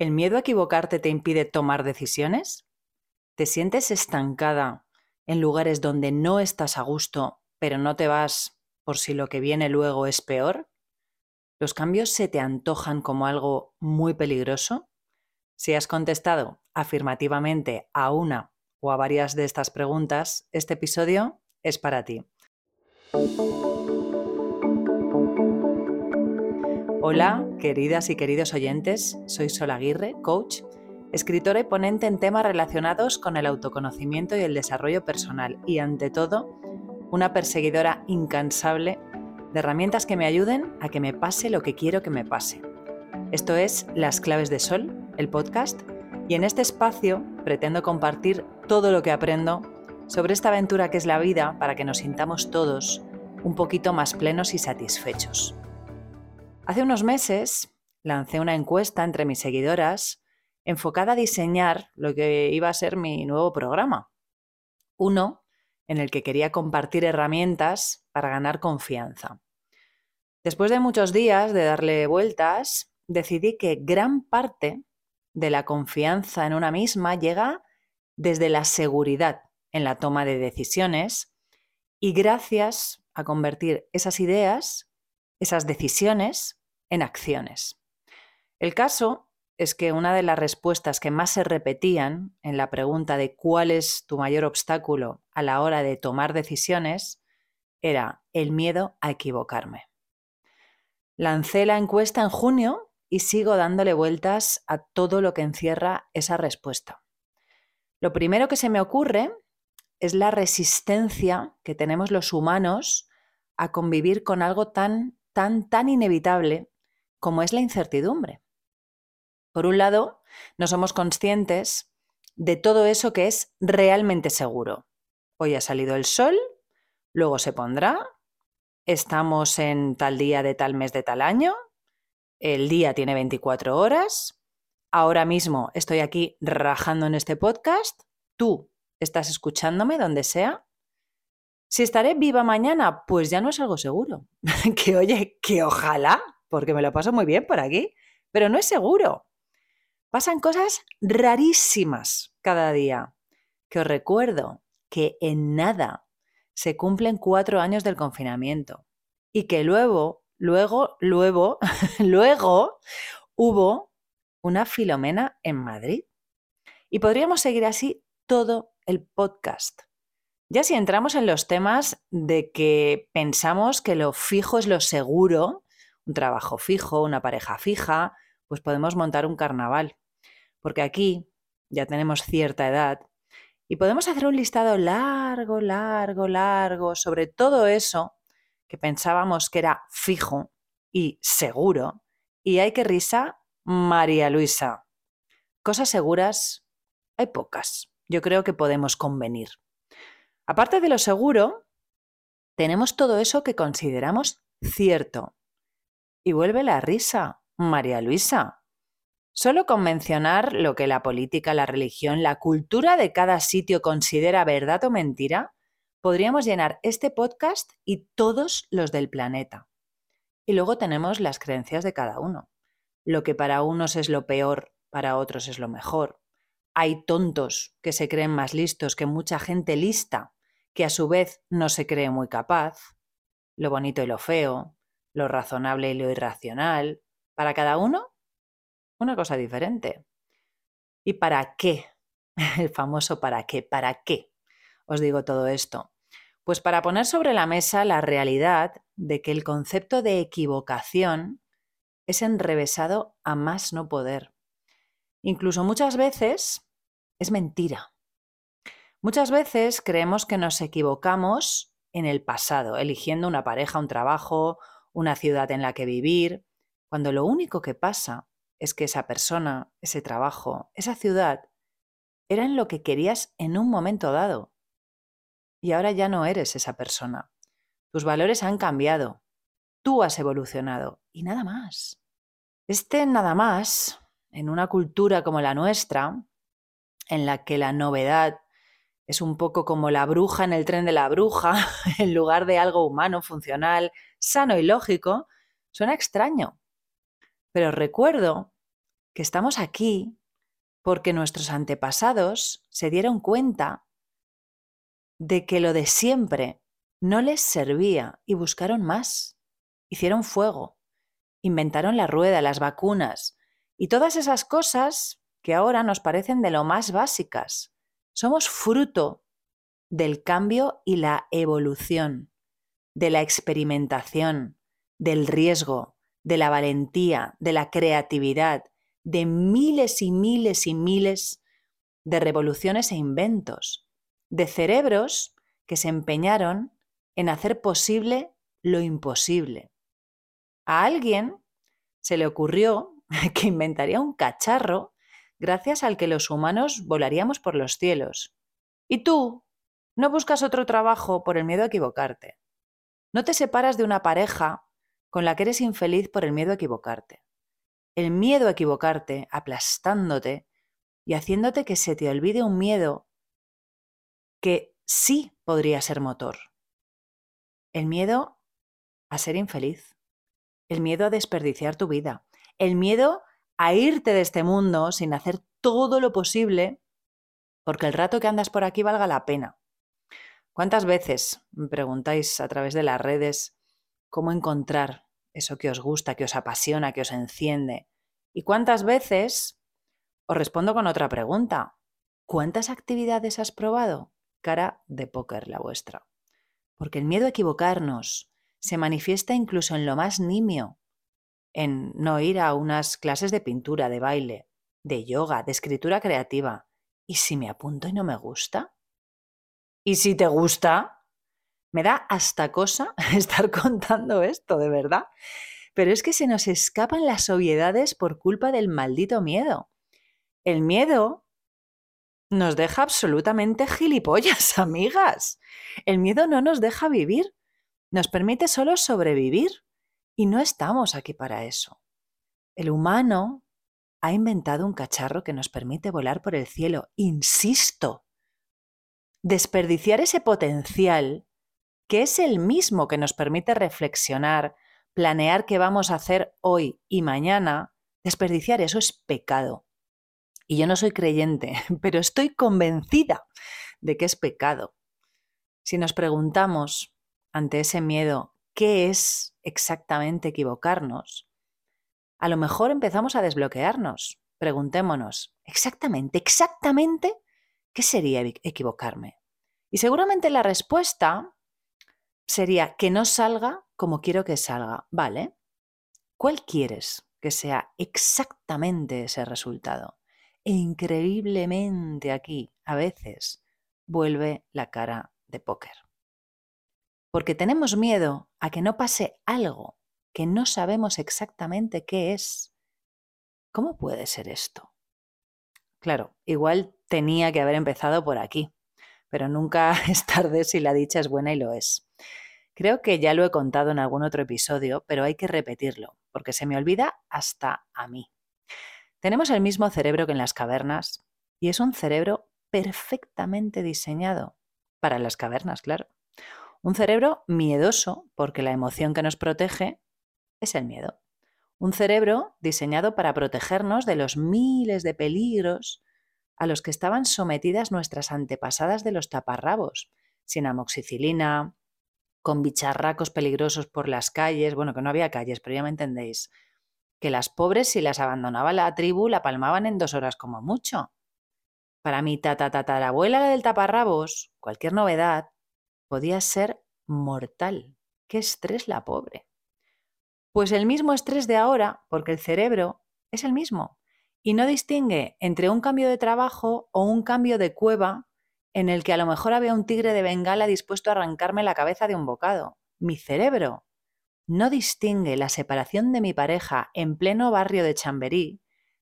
¿El miedo a equivocarte te impide tomar decisiones? ¿Te sientes estancada en lugares donde no estás a gusto, pero no te vas por si lo que viene luego es peor? ¿Los cambios se te antojan como algo muy peligroso? Si has contestado afirmativamente a una o a varias de estas preguntas, este episodio es para ti. Hola, queridas y queridos oyentes, soy Sol Aguirre, coach, escritora y ponente en temas relacionados con el autoconocimiento y el desarrollo personal y, ante todo, una perseguidora incansable de herramientas que me ayuden a que me pase lo que quiero que me pase. Esto es Las Claves de Sol, el podcast, y en este espacio pretendo compartir todo lo que aprendo sobre esta aventura que es la vida para que nos sintamos todos un poquito más plenos y satisfechos. Hace unos meses lancé una encuesta entre mis seguidoras enfocada a diseñar lo que iba a ser mi nuevo programa. Uno en el que quería compartir herramientas para ganar confianza. Después de muchos días de darle vueltas, decidí que gran parte de la confianza en una misma llega desde la seguridad en la toma de decisiones y gracias a convertir esas ideas, esas decisiones, en acciones. El caso es que una de las respuestas que más se repetían en la pregunta de cuál es tu mayor obstáculo a la hora de tomar decisiones era el miedo a equivocarme. Lancé la encuesta en junio y sigo dándole vueltas a todo lo que encierra esa respuesta. Lo primero que se me ocurre es la resistencia que tenemos los humanos a convivir con algo tan, tan, tan inevitable como es la incertidumbre. Por un lado, no somos conscientes de todo eso que es realmente seguro. Hoy ha salido el sol, luego se pondrá, estamos en tal día de tal mes de tal año, el día tiene 24 horas, ahora mismo estoy aquí rajando en este podcast, tú estás escuchándome donde sea. Si estaré viva mañana, pues ya no es algo seguro. que oye, que ojalá porque me lo paso muy bien por aquí, pero no es seguro. Pasan cosas rarísimas cada día, que os recuerdo que en nada se cumplen cuatro años del confinamiento y que luego, luego, luego, luego hubo una filomena en Madrid. Y podríamos seguir así todo el podcast. Ya si entramos en los temas de que pensamos que lo fijo es lo seguro, un trabajo fijo, una pareja fija, pues podemos montar un carnaval. Porque aquí ya tenemos cierta edad y podemos hacer un listado largo, largo, largo sobre todo eso que pensábamos que era fijo y seguro. Y hay que risa, María Luisa. Cosas seguras hay pocas. Yo creo que podemos convenir. Aparte de lo seguro, tenemos todo eso que consideramos cierto, y vuelve la risa, María Luisa. Solo con mencionar lo que la política, la religión, la cultura de cada sitio considera verdad o mentira, podríamos llenar este podcast y todos los del planeta. Y luego tenemos las creencias de cada uno. Lo que para unos es lo peor, para otros es lo mejor. Hay tontos que se creen más listos que mucha gente lista, que a su vez no se cree muy capaz. Lo bonito y lo feo, lo razonable y lo irracional, para cada uno una cosa diferente. ¿Y para qué? El famoso para qué, ¿para qué? Os digo todo esto. Pues para poner sobre la mesa la realidad de que el concepto de equivocación es enrevesado a más no poder. Incluso muchas veces es mentira. Muchas veces creemos que nos equivocamos en el pasado, eligiendo una pareja, un trabajo, una ciudad en la que vivir, cuando lo único que pasa es que esa persona, ese trabajo, esa ciudad, eran lo que querías en un momento dado. Y ahora ya no eres esa persona. Tus valores han cambiado. Tú has evolucionado. Y nada más. Este nada más, en una cultura como la nuestra, en la que la novedad es un poco como la bruja en el tren de la bruja, en lugar de algo humano, funcional, sano y lógico, suena extraño. Pero recuerdo que estamos aquí porque nuestros antepasados se dieron cuenta de que lo de siempre no les servía y buscaron más. Hicieron fuego, inventaron la rueda, las vacunas y todas esas cosas que ahora nos parecen de lo más básicas. Somos fruto del cambio y la evolución, de la experimentación, del riesgo, de la valentía, de la creatividad, de miles y miles y miles de revoluciones e inventos, de cerebros que se empeñaron en hacer posible lo imposible. A alguien se le ocurrió que inventaría un cacharro gracias al que los humanos volaríamos por los cielos. Y tú no buscas otro trabajo por el miedo a equivocarte. No te separas de una pareja con la que eres infeliz por el miedo a equivocarte. El miedo a equivocarte, aplastándote y haciéndote que se te olvide un miedo que sí podría ser motor. El miedo a ser infeliz, el miedo a desperdiciar tu vida, el miedo a irte de este mundo sin hacer todo lo posible porque el rato que andas por aquí valga la pena. ¿Cuántas veces me preguntáis a través de las redes cómo encontrar eso que os gusta, que os apasiona, que os enciende? ¿Y cuántas veces os respondo con otra pregunta? ¿Cuántas actividades has probado? Cara de póker la vuestra. Porque el miedo a equivocarnos se manifiesta incluso en lo más nimio, en no ir a unas clases de pintura, de baile, de yoga, de escritura creativa. ¿Y si me apunto y no me gusta? ¿Y si te gusta? Me da hasta cosa estar contando esto, de verdad. Pero es que se nos escapan las obviedades por culpa del maldito miedo. El miedo nos deja absolutamente gilipollas, amigas. El miedo no nos deja vivir, nos permite solo sobrevivir. Y no estamos aquí para eso. El humano ha inventado un cacharro que nos permite volar por el cielo. Insisto, desperdiciar ese potencial, que es el mismo que nos permite reflexionar, planear qué vamos a hacer hoy y mañana, desperdiciar eso es pecado. Y yo no soy creyente, pero estoy convencida de que es pecado. Si nos preguntamos ante ese miedo, ¿qué es exactamente equivocarnos? A lo mejor empezamos a desbloquearnos. Preguntémonos, exactamente, exactamente, ¿qué sería equivocarme? Y seguramente la respuesta sería que no salga como quiero que salga. ¿Vale? ¿Cuál quieres que sea exactamente ese resultado? E increíblemente aquí, a veces, vuelve la cara de póker. Porque tenemos miedo a que no pase algo que no sabemos exactamente qué es. ¿Cómo puede ser esto? Claro, igual tenía que haber empezado por aquí, pero nunca es tarde si la dicha es buena y lo es. Creo que ya lo he contado en algún otro episodio, pero hay que repetirlo, porque se me olvida hasta a mí. Tenemos el mismo cerebro que en las cavernas y es un cerebro perfectamente diseñado para las cavernas, claro. Un cerebro miedoso porque la emoción que nos protege es el miedo. Un cerebro diseñado para protegernos de los miles de peligros a los que estaban sometidas nuestras antepasadas de los taparrabos, sin amoxicilina, con bicharracos peligrosos por las calles, bueno, que no había calles, pero ya me entendéis, que las pobres si las abandonaba la tribu la palmaban en dos horas como mucho. Para mi abuela la del taparrabos, cualquier novedad podía ser mortal. Qué estrés la pobre. Pues el mismo estrés de ahora, porque el cerebro es el mismo y no distingue entre un cambio de trabajo o un cambio de cueva en el que a lo mejor había un tigre de bengala dispuesto a arrancarme la cabeza de un bocado. Mi cerebro no distingue la separación de mi pareja en pleno barrio de Chamberí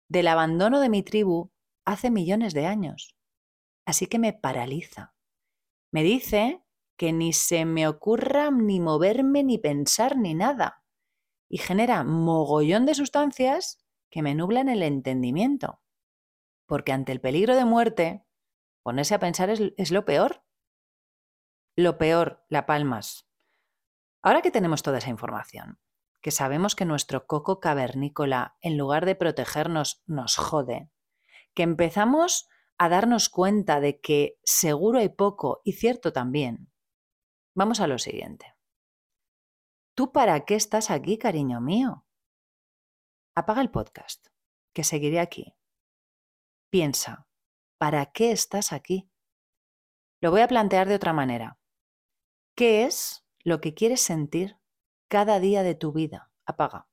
del abandono de mi tribu hace millones de años. Así que me paraliza. Me dice que ni se me ocurra ni moverme, ni pensar, ni nada y genera mogollón de sustancias que me nublan el entendimiento. Porque ante el peligro de muerte, ponerse a pensar es, lo peor. Lo peor, la palmas. Ahora que tenemos toda esa información, que sabemos que nuestro coco cavernícola, en lugar de protegernos, nos jode, que empezamos a darnos cuenta de que seguro hay poco y cierto también, vamos a lo siguiente. ¿Tú para qué estás aquí, cariño mío? Apaga el podcast, que seguiré aquí. Piensa, ¿para qué estás aquí? Lo voy a plantear de otra manera. ¿Qué es lo que quieres sentir cada día de tu vida? Apaga.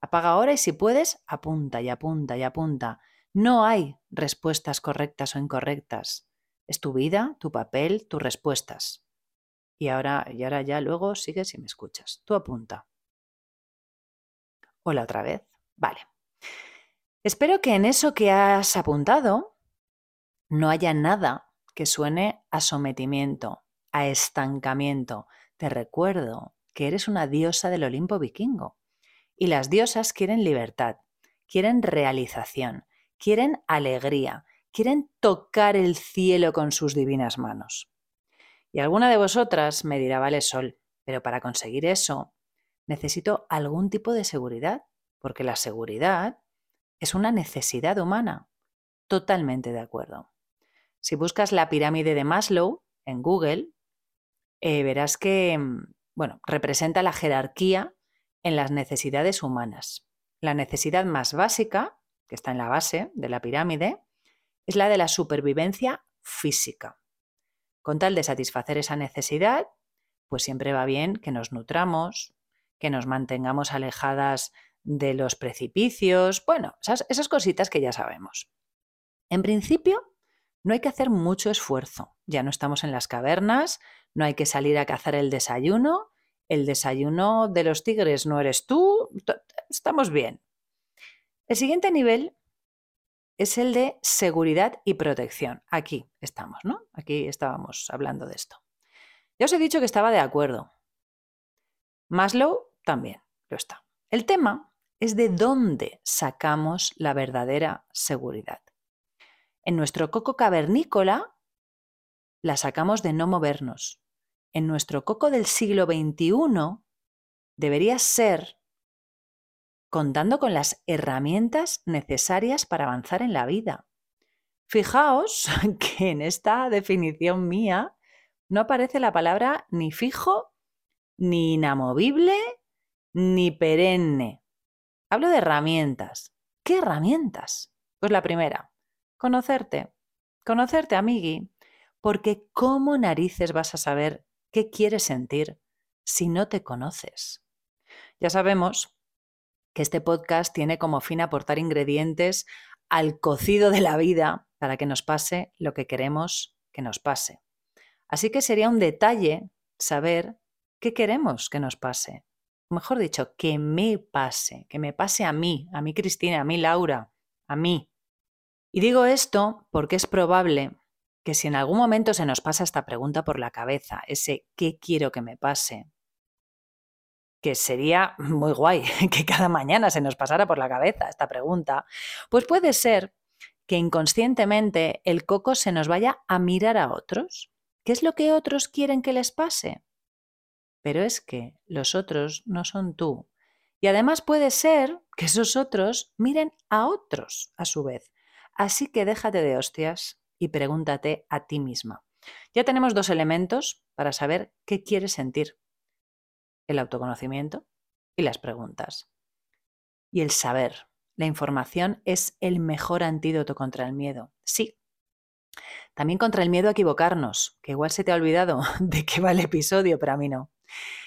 Apaga ahora y si puedes, apunta y apunta y apunta. No hay respuestas correctas o incorrectas. Es tu vida, tu papel, tus respuestas. Y ahora, y ahora ya luego sigues y me escuchas. Tú apunta. Hola otra vez. Vale. Espero que en eso que has apuntado no haya nada que suene a sometimiento, a estancamiento. Te recuerdo que eres una diosa del Olimpo vikingo. Y las diosas quieren libertad, quieren realización, quieren alegría, quieren tocar el cielo con sus divinas manos. Y alguna de vosotras me dirá, vale, Sol, pero para conseguir eso necesito algún tipo de seguridad, porque la seguridad es una necesidad humana. Totalmente de acuerdo. Si buscas la pirámide de Maslow en Google, eh, verás que, mm, bueno, representa la jerarquía en las necesidades humanas. La necesidad más básica, que está en la base de la pirámide, es la de la supervivencia física. Con tal de satisfacer esa necesidad, pues siempre va bien que nos nutramos, que nos mantengamos alejadas de los precipicios, bueno, esas, esas cositas que ya sabemos. En principio, no hay que hacer mucho esfuerzo. Ya no estamos en las cavernas, no hay que salir a cazar el desayuno. El desayuno de los tigres no eres tú. Estamos bien. El siguiente nivel es el de seguridad y protección. Aquí estamos, ¿no? Aquí estábamos hablando de esto. Ya os he dicho que estaba de acuerdo. Maslow también lo está. El tema es de dónde sacamos la verdadera seguridad. En nuestro coco cavernícola la sacamos de no movernos. En nuestro coco del siglo XXI debería ser contando con las herramientas necesarias para avanzar en la vida. Fijaos que en esta definición mía no aparece la palabra ni fijo, ni inamovible, ni perenne. Hablo de herramientas. ¿Qué herramientas? Pues la primera, Conocerte. Conocerte, amigui. Porque ¿cómo narices vas a saber qué quieres sentir si no te conoces? Ya sabemos que este podcast tiene como fin aportar ingredientes al cocido de la vida para que nos pase lo que queremos que nos pase. Así que sería un detalle saber qué queremos que nos pase. mejor dicho, que me pase, que me pase a mí, a mí Cristina, a mí Laura, a mí. Y digo esto porque es probable que si en algún momento se nos pasa esta pregunta por la cabeza, ese ¿qué quiero que me pase? Que sería muy guay que cada mañana se nos pasara por la cabeza esta pregunta, pues puede ser que inconscientemente el coco se nos vaya a mirar a otros. ¿Qué es lo que otros quieren que les pase? Pero es que los otros no son tú. Y además puede ser que esos otros miren a otros a su vez. Así que déjate de hostias y pregúntate a ti misma. Ya tenemos dos elementos para saber qué quieres sentir. El autoconocimiento y las preguntas. Y el saber. La información es el mejor antídoto contra el miedo. Sí. También contra el miedo a equivocarnos, que igual se te ha olvidado de qué va el episodio, pero a mí no.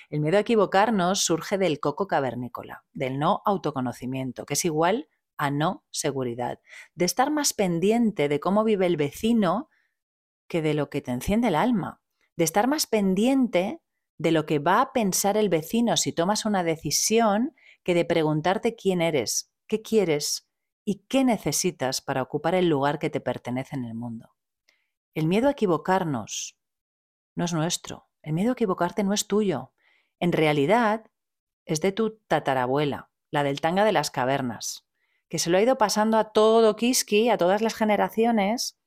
El miedo a equivocarnos surge del coco cavernícola, del no autoconocimiento, que es igual a no seguridad, de estar más pendiente de cómo vive el vecino que de lo que te enciende el alma, de estar más pendiente de lo que va a pensar el vecino si tomas una decisión que de preguntarte quién eres, qué quieres y qué necesitas para ocupar el lugar que te pertenece en el mundo. El miedo a equivocarnos no es nuestro, el miedo a equivocarte no es tuyo. En realidad es de tu tatarabuela, la del tanga de las cavernas, que se lo ha ido pasando a todo Kiski, a todas las generaciones,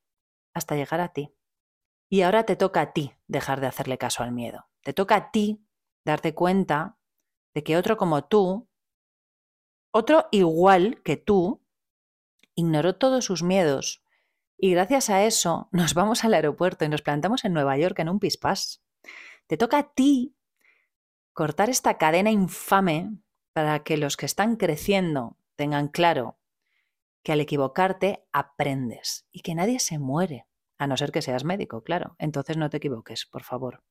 hasta llegar a ti. Y ahora te toca a ti dejar de hacerle caso al miedo. Te toca a ti darte cuenta de que otro como tú, otro igual que tú, ignoró todos sus miedos y gracias a eso nos vamos al aeropuerto y nos plantamos en Nueva York en un pispás. Te toca a ti cortar esta cadena infame para que los que están creciendo tengan claro que al equivocarte aprendes y que nadie se muere, a no ser que seas médico, claro. Entonces no te equivoques, por favor.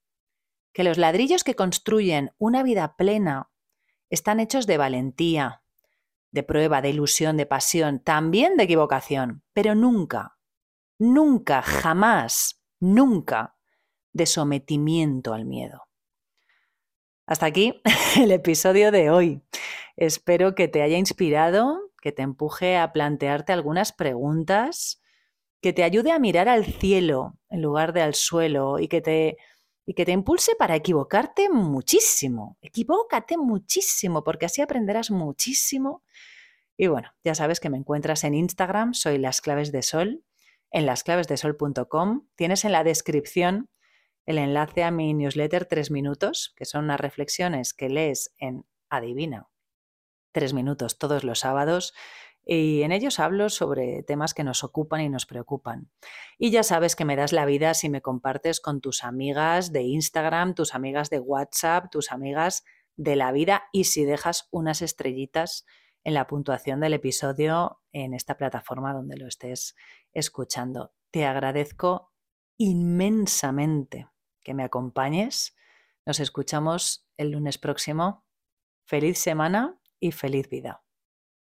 Que los ladrillos que construyen una vida plena están hechos de valentía, de prueba, de ilusión, de pasión, también de equivocación, pero nunca, nunca, jamás, nunca de sometimiento al miedo. Hasta aquí el episodio de hoy. Espero que te haya inspirado, que te empuje a plantearte algunas preguntas, que te ayude a mirar al cielo en lugar de al suelo y que te, y que te impulse para equivocarte muchísimo. Equivócate muchísimo porque así aprenderás muchísimo. Y bueno, ya sabes que me encuentras en Instagram, soy Las Claves de Sol, en lasclavesdesol.com. Tienes en la descripción el enlace a mi newsletter Tres Minutos, que son unas reflexiones que lees en Adivina. Tres minutos todos los sábados y en ellos hablo sobre temas que nos ocupan y nos preocupan. Y ya sabes que me das la vida si me compartes con tus amigas de Instagram, tus amigas de WhatsApp, tus amigas de la vida y si dejas unas estrellitas en la puntuación del episodio en esta plataforma donde lo estés escuchando. Te agradezco inmensamente que me acompañes. Nos escuchamos el lunes próximo. Feliz semana y feliz vida.